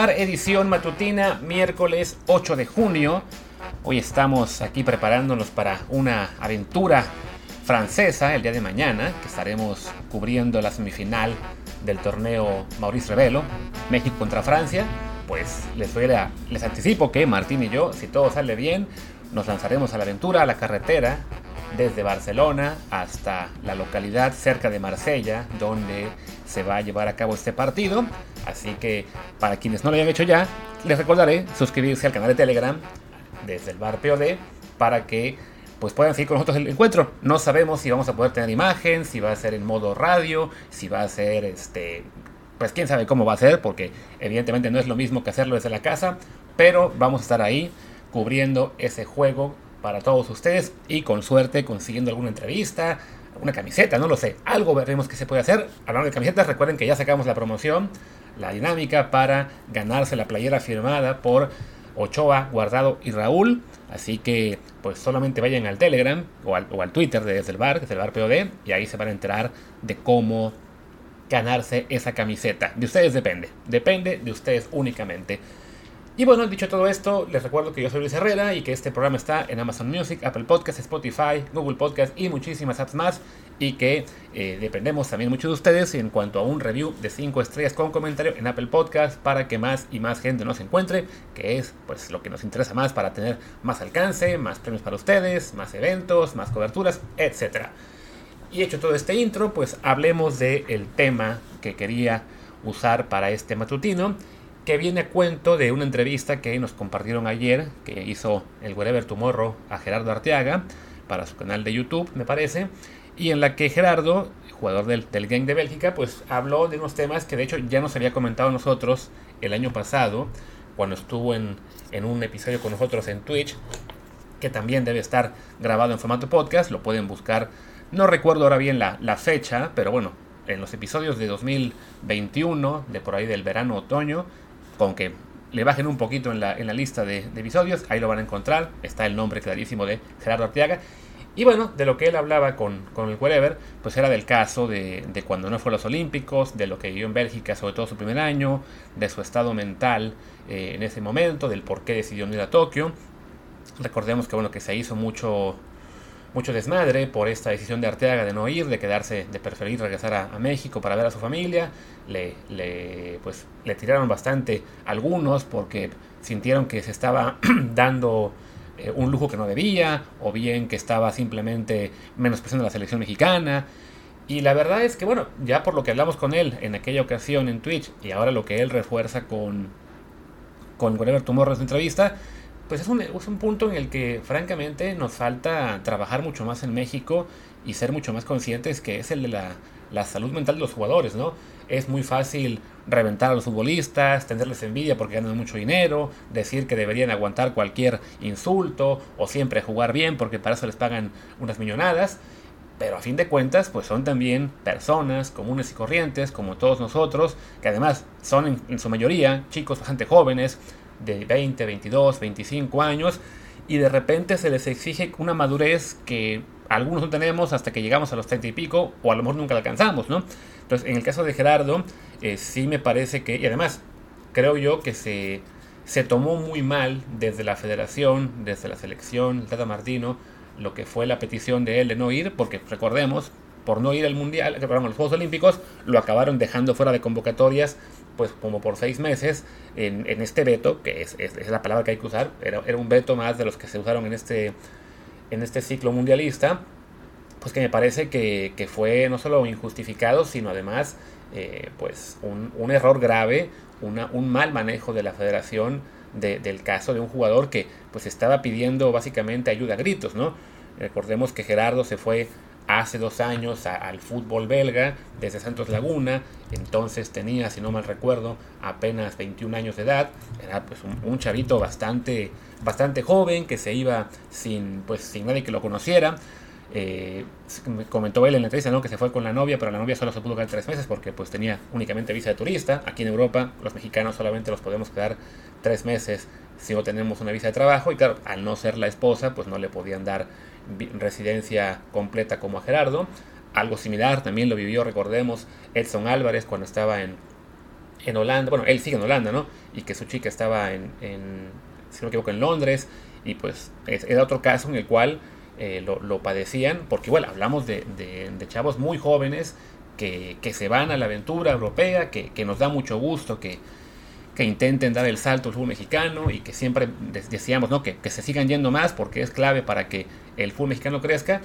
bar, edición matutina, miércoles 8 de junio. Hoy estamos aquí preparándonos para una aventura francesa el día de mañana, que estaremos cubriendo la semifinal del torneo Maurice Revelo, México contra Francia. Pues les, voy a, les anticipo que Martín y yo, si todo sale bien, nos lanzaremos a la aventura, a la carretera, desde Barcelona hasta la localidad cerca de Marsella, donde se va a llevar a cabo este partido. Así que para quienes no lo hayan hecho ya, les recordaré suscribirse al canal de Telegram desde el bar POD para que pues puedan seguir con nosotros el encuentro. No sabemos si vamos a poder tener imagen, si va a ser en modo radio, si va a ser este pues quién sabe cómo va a ser, porque evidentemente no es lo mismo que hacerlo desde la casa, pero vamos a estar ahí cubriendo ese juego para todos ustedes y con suerte consiguiendo alguna entrevista, una camiseta, no lo sé, algo veremos que se puede hacer. Hablando de camisetas, recuerden que ya sacamos la promoción, la dinámica para ganarse la playera firmada por Ochoa, Guardado y Raúl. Así que pues solamente vayan al Telegram o al, o al Twitter de Desde el Bar, Desde el Bar POD, y ahí se van a enterar de cómo ganarse esa camiseta. De ustedes depende, depende de ustedes únicamente. Y bueno, dicho todo esto, les recuerdo que yo soy Luis Herrera y que este programa está en Amazon Music, Apple Podcasts, Spotify, Google Podcasts y muchísimas apps más. Y que eh, dependemos también mucho de ustedes en cuanto a un review de 5 estrellas con comentario en Apple Podcasts para que más y más gente nos encuentre, que es pues lo que nos interesa más para tener más alcance, más premios para ustedes, más eventos, más coberturas, etc. Y hecho todo este intro, pues hablemos del tema que quería usar para este matutino que viene a cuento de una entrevista que nos compartieron ayer, que hizo el Wherever Tomorrow a Gerardo Arteaga para su canal de YouTube, me parece, y en la que Gerardo, jugador del, del Gang de Bélgica, pues habló de unos temas que de hecho ya nos había comentado nosotros el año pasado, cuando estuvo en, en un episodio con nosotros en Twitch, que también debe estar grabado en formato podcast, lo pueden buscar, no recuerdo ahora bien la, la fecha, pero bueno, en los episodios de 2021, de por ahí del verano-otoño, con que le bajen un poquito en la, en la lista de, episodios, ahí lo van a encontrar, está el nombre clarísimo de Gerardo Arteaga. Y bueno, de lo que él hablaba con, con el Wherever, pues era del caso de, de, cuando no fue a los Olímpicos, de lo que vivió en Bélgica, sobre todo su primer año, de su estado mental eh, en ese momento, del por qué decidió no ir a Tokio. Recordemos que bueno, que se hizo mucho, mucho desmadre por esta decisión de Arteaga de no ir, de quedarse, de preferir regresar a, a México para ver a su familia. Le, le, pues, le tiraron bastante algunos porque sintieron que se estaba dando un lujo que no debía, o bien que estaba simplemente menospreciando la selección mexicana. Y la verdad es que, bueno, ya por lo que hablamos con él en aquella ocasión en Twitch y ahora lo que él refuerza con, con Whatever Tomorrow en su entrevista, pues es un, es un, punto en el que francamente nos falta trabajar mucho más en México y ser mucho más conscientes que es el de la, la, salud mental de los jugadores, ¿no? Es muy fácil reventar a los futbolistas, tenerles envidia porque ganan mucho dinero, decir que deberían aguantar cualquier insulto o siempre jugar bien porque para eso les pagan unas millonadas. Pero a fin de cuentas, pues son también personas comunes y corrientes, como todos nosotros, que además son en, en su mayoría chicos bastante jóvenes, de 20, 22, 25 años y de repente se les exige una madurez que algunos no tenemos hasta que llegamos a los 30 y pico o a lo mejor nunca la alcanzamos, ¿no? Entonces, en el caso de Gerardo, eh, sí me parece que, y además, creo yo que se, se tomó muy mal desde la federación, desde la selección, el Tata Martino, lo que fue la petición de él de no ir, porque recordemos, por no ir al Mundial, perdón, a los Juegos Olímpicos, lo acabaron dejando fuera de convocatorias pues como por seis meses en, este veto, que es, la palabra que hay que usar, era, un veto más de los que se usaron en este, en este ciclo mundialista, pues que me parece que, fue no solo injustificado, sino además eh, pues un, error grave, un mal manejo de la federación de, del caso de un jugador que pues estaba pidiendo básicamente ayuda a gritos, ¿no? Recordemos que Gerardo se fue hace dos años al fútbol belga desde Santos Laguna. Entonces tenía, si no mal recuerdo, apenas 21 años de edad. Era pues un, un, chavito bastante, bastante joven que se iba sin, pues, sin nadie que lo conociera. Eh, comentó él en la entrevista ¿no? que se fue con la novia, pero la novia solo se pudo quedar tres meses porque pues tenía únicamente visa de turista. Aquí en Europa los mexicanos solamente los podemos quedar tres meses si no tenemos una visa de trabajo y claro, al no ser la esposa pues no le podían dar residencia completa como a Gerardo. Algo similar también lo vivió, recordemos, Edson Álvarez cuando estaba en, en Holanda, bueno, él sigue en Holanda, ¿no? Y que su chica estaba en, si no me equivoco, en Londres, y pues era otro caso en el cual eh, lo, padecían, porque bueno, hablamos de, chavos muy jóvenes que, se van a la aventura europea, que, nos da mucho gusto, que, que intenten dar el salto al fútbol mexicano y que siempre decíamos ¿no? que, se sigan yendo más porque es clave para que el fútbol mexicano crezca,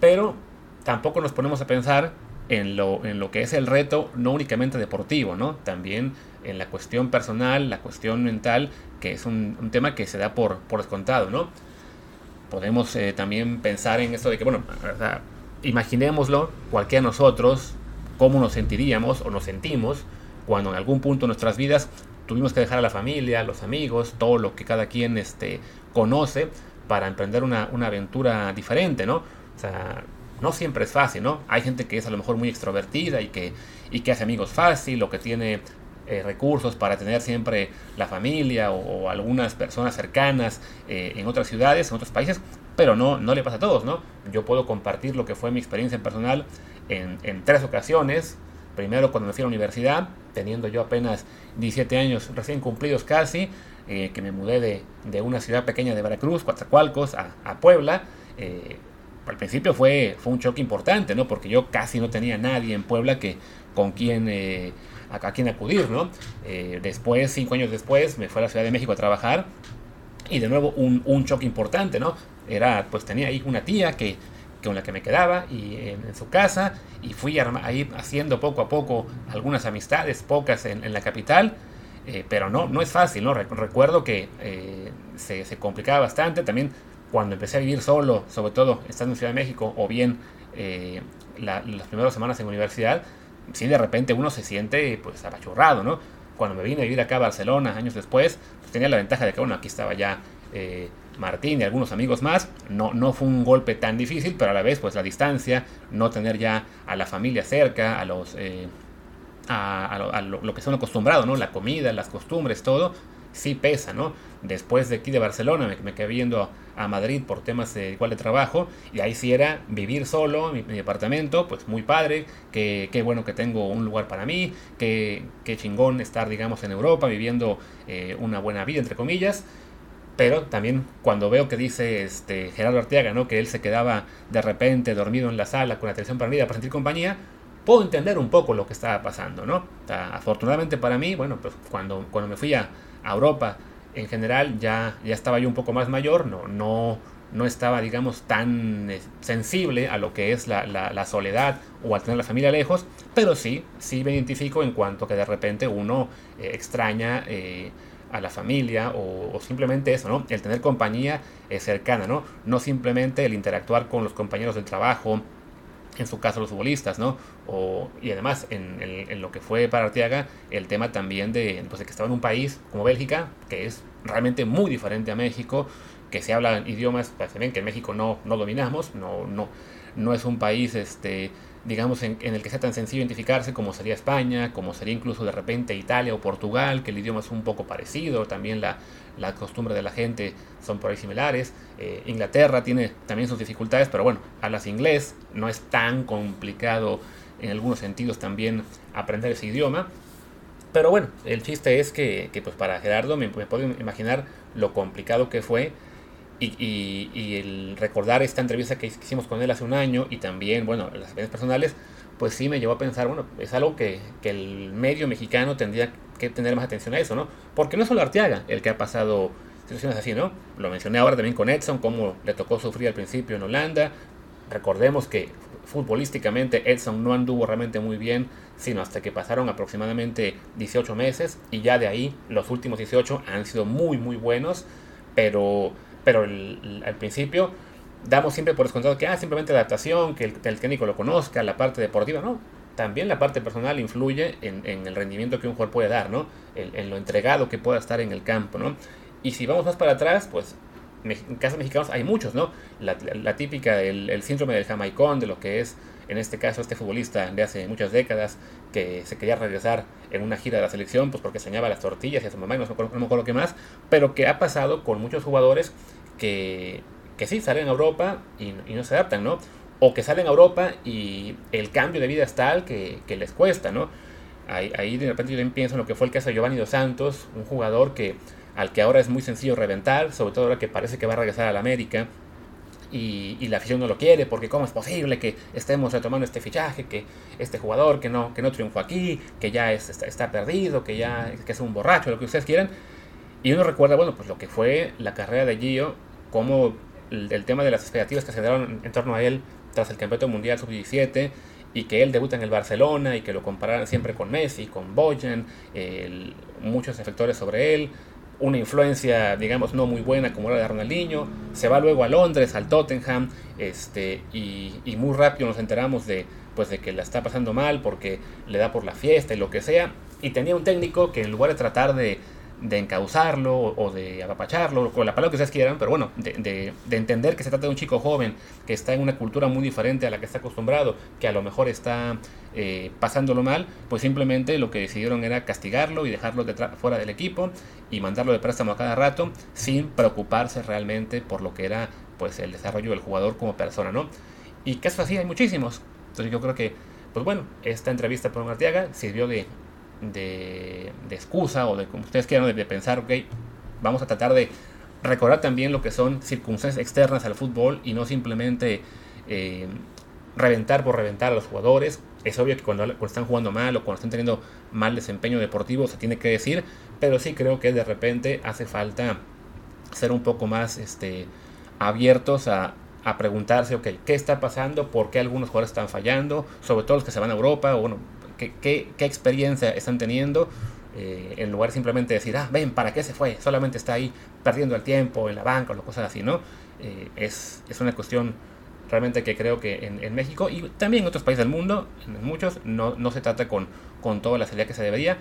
pero tampoco nos ponemos a pensar en lo, en lo que es el reto, no únicamente deportivo, ¿no? también en la cuestión personal, la cuestión mental, que es un, tema que se da por, por descontado. ¿no? Podemos eh, también pensar en esto de que, bueno, imaginémoslo, cualquiera de nosotros, cómo nos sentiríamos o nos sentimos cuando en algún punto de nuestras vidas tuvimos que dejar a la familia, los amigos, todo lo que cada quien este, conoce para emprender una, una aventura diferente, ¿no? O sea, no siempre es fácil, ¿no? Hay gente que es a lo mejor muy extrovertida y que, y que hace amigos fácil o que tiene eh, recursos para tener siempre la familia o, algunas personas cercanas eh, en otras ciudades, en otros países, pero no, no le pasa a todos, ¿no? Yo puedo compartir lo que fue mi experiencia personal en, en tres ocasiones. Primero cuando me fui a la universidad, teniendo yo apenas 17 años recién cumplidos casi, eh, que me mudé de, de, una ciudad pequeña de Veracruz, Coatzacoalcos, a, a Puebla al principio fue, fue un choque importante, ¿no? Porque yo casi no tenía nadie en Puebla que, con quien, eh, a, quien acudir, ¿no? Eh, después, cinco años después, me fui a la Ciudad de México a trabajar y de nuevo un, un choque importante, ¿no? Era, pues tenía ahí una tía que, con la que me quedaba y en, su casa y fui ahí haciendo poco a poco algunas amistades, pocas en, la capital. Eh, pero no, no es fácil, ¿no? Recuerdo que se, se, complicaba bastante. También cuando empecé a vivir solo, sobre todo estando en Ciudad de México, o bien eh, las primeras semanas en universidad, sí de repente uno se siente pues apachurrado, ¿no? Cuando me vine a vivir acá a Barcelona años después, pues, tenía la ventaja de que, bueno, aquí estaba ya eh, Martín y algunos amigos más. No, no fue un golpe tan difícil, pero a la vez, pues la distancia, no tener ya a la familia cerca, a los... Eh, a, lo, que son acostumbrados, ¿no? La comida, las costumbres, todo, sí pesa, ¿no? Después de aquí de Barcelona me, quedé viendo a Madrid por temas de igual de trabajo y ahí sí era vivir solo, mi, mi apartamento, pues muy padre, que, qué bueno que tengo un lugar para mí, qué, qué chingón estar, digamos, en Europa viviendo eh, una buena vida, entre comillas. Pero también cuando veo que dice este Gerardo Arteaga, ¿no? Que él se quedaba de repente dormido en la sala con la televisión prendida para sentir compañía, puedo entender un poco lo que estaba pasando, ¿no? afortunadamente para mí, bueno, pues cuando, cuando me fui a, Europa en general ya, ya estaba yo un poco más mayor, no, no, no estaba, digamos, tan eh, sensible a lo que es la, la, soledad o al tener la familia lejos, pero sí, sí me identifico en cuanto que de repente uno eh, extraña eh, a la familia o, simplemente eso, ¿no? El tener compañía cercana, ¿no? No simplemente el interactuar con los compañeros del trabajo, en su caso los futbolistas, ¿no? O, y además, en, lo que fue para Arteaga, el tema también de, pues, de que estaba en un país como Bélgica, que es realmente muy diferente a México, que se hablan idiomas, pues, bien que en México no, no dominamos, no, no, no es un país este, digamos, en, el que sea tan sencillo identificarse como sería España, como sería incluso de repente Italia o Portugal, que el idioma es un poco parecido, también la, la costumbre de la gente son por ahí similares. Eh, Inglaterra tiene también sus dificultades, pero bueno, hablas inglés, no es tan complicado en algunos sentidos también aprender ese idioma. Pero bueno, el chiste es que, que pues para Gerardo me, me puedo imaginar lo complicado que fue y, el recordar esta entrevista que hicimos con él hace un año y también, bueno, las experiencias personales, pues sí me llevó a pensar, bueno, es algo que, que, el medio mexicano tendría que tener más atención a eso, ¿no? Porque no es solo Arteaga el que ha pasado situaciones así, ¿no? Lo mencioné ahora también con Edson, cómo le tocó sufrir al principio en Holanda. Recordemos que futbolísticamente Edson no anduvo realmente muy bien, sino hasta que pasaron aproximadamente 18 meses y ya de ahí los últimos 18 han sido muy, muy buenos, pero pero al principio damos siempre por descontado que ah, simplemente adaptación, que el, técnico lo conozca, la parte deportiva, no. También la parte personal influye en, el rendimiento que un jugador puede dar, ¿no? En, lo entregado que pueda estar en el campo, ¿no? Y si vamos más para atrás, pues en casos mexicanos hay muchos, ¿no? La, típica, el, el, síndrome del jamaicón, de lo que es, en este caso, este futbolista de hace muchas décadas, que se quería regresar en una gira de la selección, pues porque enseñaba las tortillas y a su mamá y no, me acuerdo, no me acuerdo más, pero que ha pasado con muchos jugadores que, que sí salen a Europa y, no se adaptan, ¿no? O que salen a Europa y el cambio de vida es tal que, les cuesta, ¿no? ahí, de repente yo pienso en lo que fue el caso de Giovanni Dos Santos, un jugador que al que ahora es muy sencillo reventar, sobre todo ahora que parece que va a regresar a la América. Y, la afición no lo quiere porque cómo es posible que estemos retomando este fichaje, que este jugador que no, que no triunfó aquí, que ya es, está, perdido, que ya es un borracho, lo que ustedes quieran. Y uno recuerda, bueno, pues lo que fue la carrera de Gio, como el, tema de las expectativas que se dieron en torno a él tras el Campeonato Mundial Sub-17 y que él debuta en el Barcelona y que lo compararan siempre con Messi, con Boyan, muchos efectores sobre él, una influencia, digamos, no muy buena como era de Ronaldinho. Se va luego a Londres, al Tottenham, este, y, y, muy rápido nos enteramos de, pues, de que la está pasando mal porque le da por la fiesta y lo que sea. Y tenía un técnico que en lugar de tratar de, de encauzarlo o de apapacharlo, con la palabra que ustedes quieran, pero bueno, de, entender que se trata de un chico joven que está en una cultura muy diferente a la que está acostumbrado, que a lo mejor está eh, pasándolo mal, pues simplemente lo que decidieron era castigarlo y dejarlo fuera del equipo y mandarlo de préstamo a cada rato sin preocuparse realmente por lo que era pues el desarrollo del jugador como persona, ¿no? Y casos así hay muchísimos. Entonces yo creo que, pues bueno, esta entrevista por Arteaga sirvió de de, excusa o de como ustedes quieran, de, pensar, ok, vamos a tratar de recordar también lo que son circunstancias externas al fútbol y no simplemente eh, reventar por reventar a los jugadores. Es obvio que cuando, están jugando mal o cuando están teniendo mal desempeño deportivo se tiene que decir, pero sí creo que de repente hace falta ser un poco más este, abiertos a, a preguntarse, ok, ¿qué está pasando? ¿Por qué algunos jugadores están fallando? Sobre todo los que se van a Europa, o bueno, qué, experiencia están teniendo, eh, en lugar de simplemente decir, ah, ven, ¿para qué se fue? Solamente está ahí perdiendo el tiempo en la banca o cosas así, ¿no? Eh, es, es, una cuestión realmente que creo que en, México y también en otros países del mundo, en muchos, no, no se trata con, con toda la seriedad que se debería.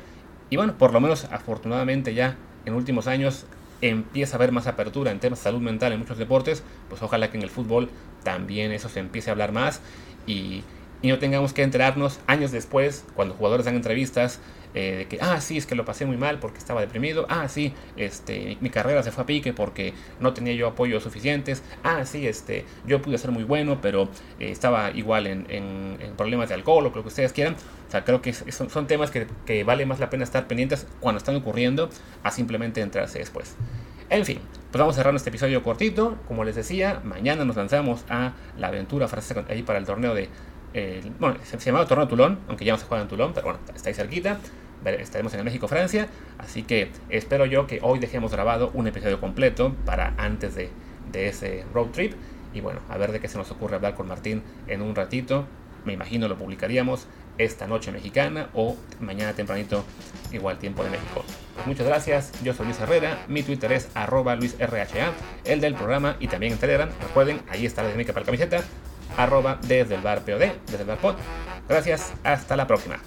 Y bueno, por lo menos afortunadamente ya en últimos años empieza a haber más apertura en temas de salud mental en muchos deportes, pues ojalá que en el fútbol también eso se empiece a hablar más y y no tengamos que enterarnos años después, cuando jugadores dan entrevistas, eh, de que, ah, sí, es que lo pasé muy mal porque estaba deprimido, ah, sí, este, mi carrera se fue a pique porque no tenía yo apoyos suficientes, ah, sí, este, yo pude ser muy bueno, pero eh, estaba igual en, problemas de alcohol o lo que ustedes quieran. O sea, creo que son, son temas que, que, vale más la pena estar pendientes cuando están ocurriendo a simplemente entrarse después. En fin, pues vamos a cerrar este episodio cortito. Como les decía, mañana nos lanzamos a la aventura francesa ahí para el torneo de bueno, se, llamaba Torneo Tulón, aunque ya no se juega en Tulón, pero bueno, está ahí cerquita. Estaremos en México-Francia, así que espero yo que hoy dejemos grabado un episodio completo para antes de, ese road trip. Y bueno, a ver de qué se nos ocurre hablar con Martín en un ratito. Me imagino lo publicaríamos esta noche mexicana o mañana tempranito, igual tiempo de México. Muchas gracias, yo soy Luis Herrera, mi Twitter es arroba luisrha, el del programa y también en Telegram. Recuerden, ahí está la dinámica para la camiseta arroba desde el bar POD, desde el bar pod. Gracias, hasta la próxima.